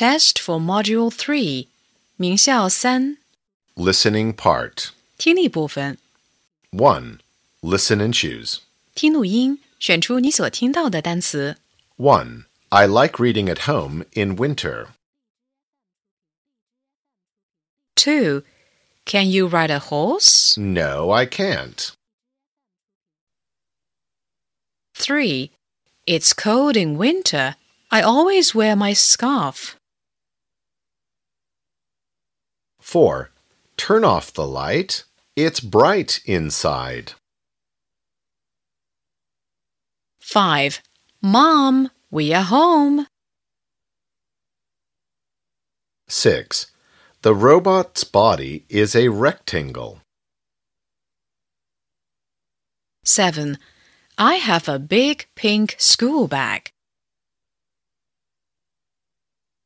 Test for Module 3名校三 Listening part. 听力部分， 1. Listen and choose. 听录音，选出你所听到的单词。 1. I like reading at home in winter. 2. Can you ride a horse? No, I can't. 3. It's cold in winter. I always wear my scarf. 4. Turn off the light. It's bright inside. 5. Mom, we are home. 6. The robot's body is a rectangle. 7. I have a big pink school bag.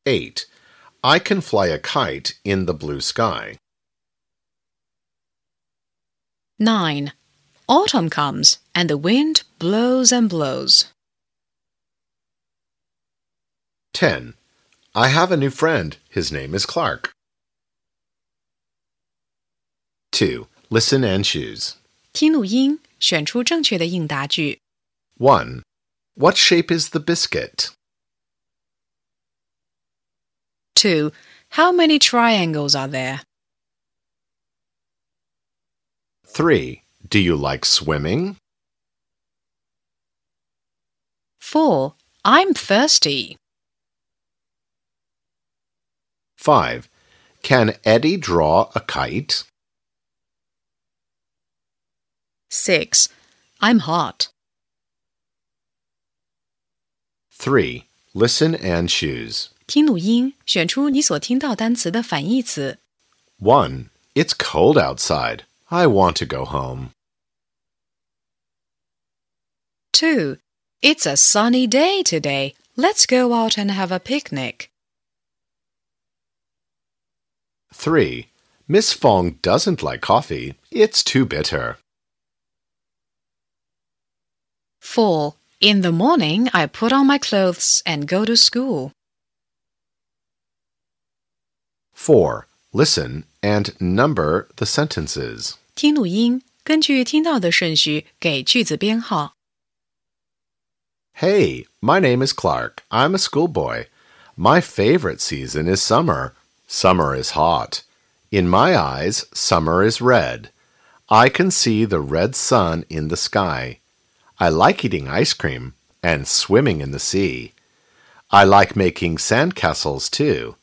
8. I can fly a kite in the blue sky. 9. Autumn comes and the wind blows and blows. 10. I have a new friend. His name is Clark. 2. Listen and choose. 听录音，选出正确的应答句。 1. What shape is the biscuit? 2. How many triangles are there? 3. Do you like swimming? 4. I'm thirsty. 5. Can Eddie draw a kite? 6. I'm hot. 3. Listen and choose. 听录音，选出你所听到单词的反义词。 1. It's cold outside. I want to go home. 2. It's a sunny day today. Let's go out and have a picnic. 3. Miss Fong doesn't like coffee. It's too bitter. 4. In the morning, I put on my clothes and go to school. 4. Listen and number the sentences. 听录音，根据听到的顺序给句子编号。 Hey, my name is Clark. I'm a schoolboy. My favorite season is summer. Summer is hot. In my eyes, summer is red. I can see the red sun in the sky. I like eating ice cream and swimming in the sea. I like making sandcastles too.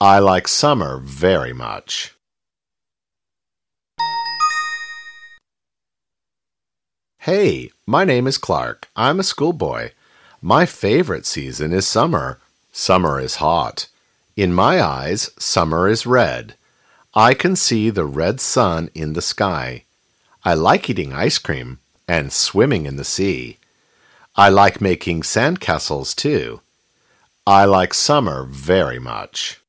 I like summer very much. Hey, my name is Clark. I'm a schoolboy. My favorite season is summer. Summer is hot. In my eyes, summer is red. I can see the red sun in the sky. I like eating ice cream and swimming in the sea. I like making sandcastles too. I like summer very much.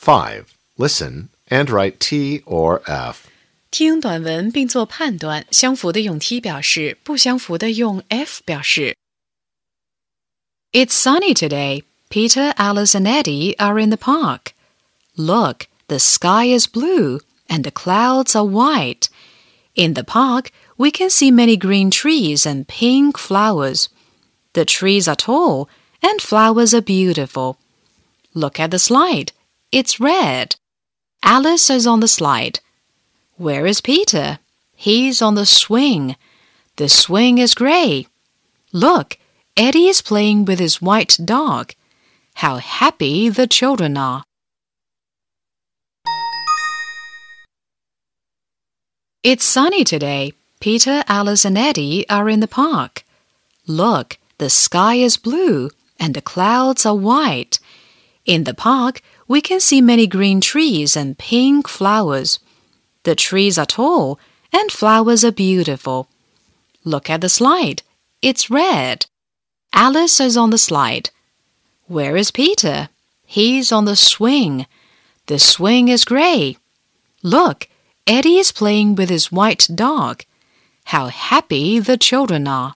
Five. Listen and write T or F. 听短文并做判断，相符的用 T 表示，不相符的用 F 表示。It's sunny today. Peter, Alice, and Eddie are in the park. Look, the sky is blue and the clouds are white. In the park, we can see many green trees and pink flowers. The trees are tall and flowers are beautiful. Look at the slide. It's red. Alice is on the slide. Where is Peter? He's on the swing. The swing is gray. Look, Eddie is playing with his white dog. How happy the children are. It's sunny today. Peter, Alice, and Eddie are in the park. Look, the sky is blue and the clouds are white. In the park, we can see many green trees and pink flowers. The trees are tall and flowers are beautiful. Look at the slide. It's red. Alice is on the slide. Where is Peter? He's on the swing. The swing is gray. Look, Eddie is playing with his white dog. How happy the children are.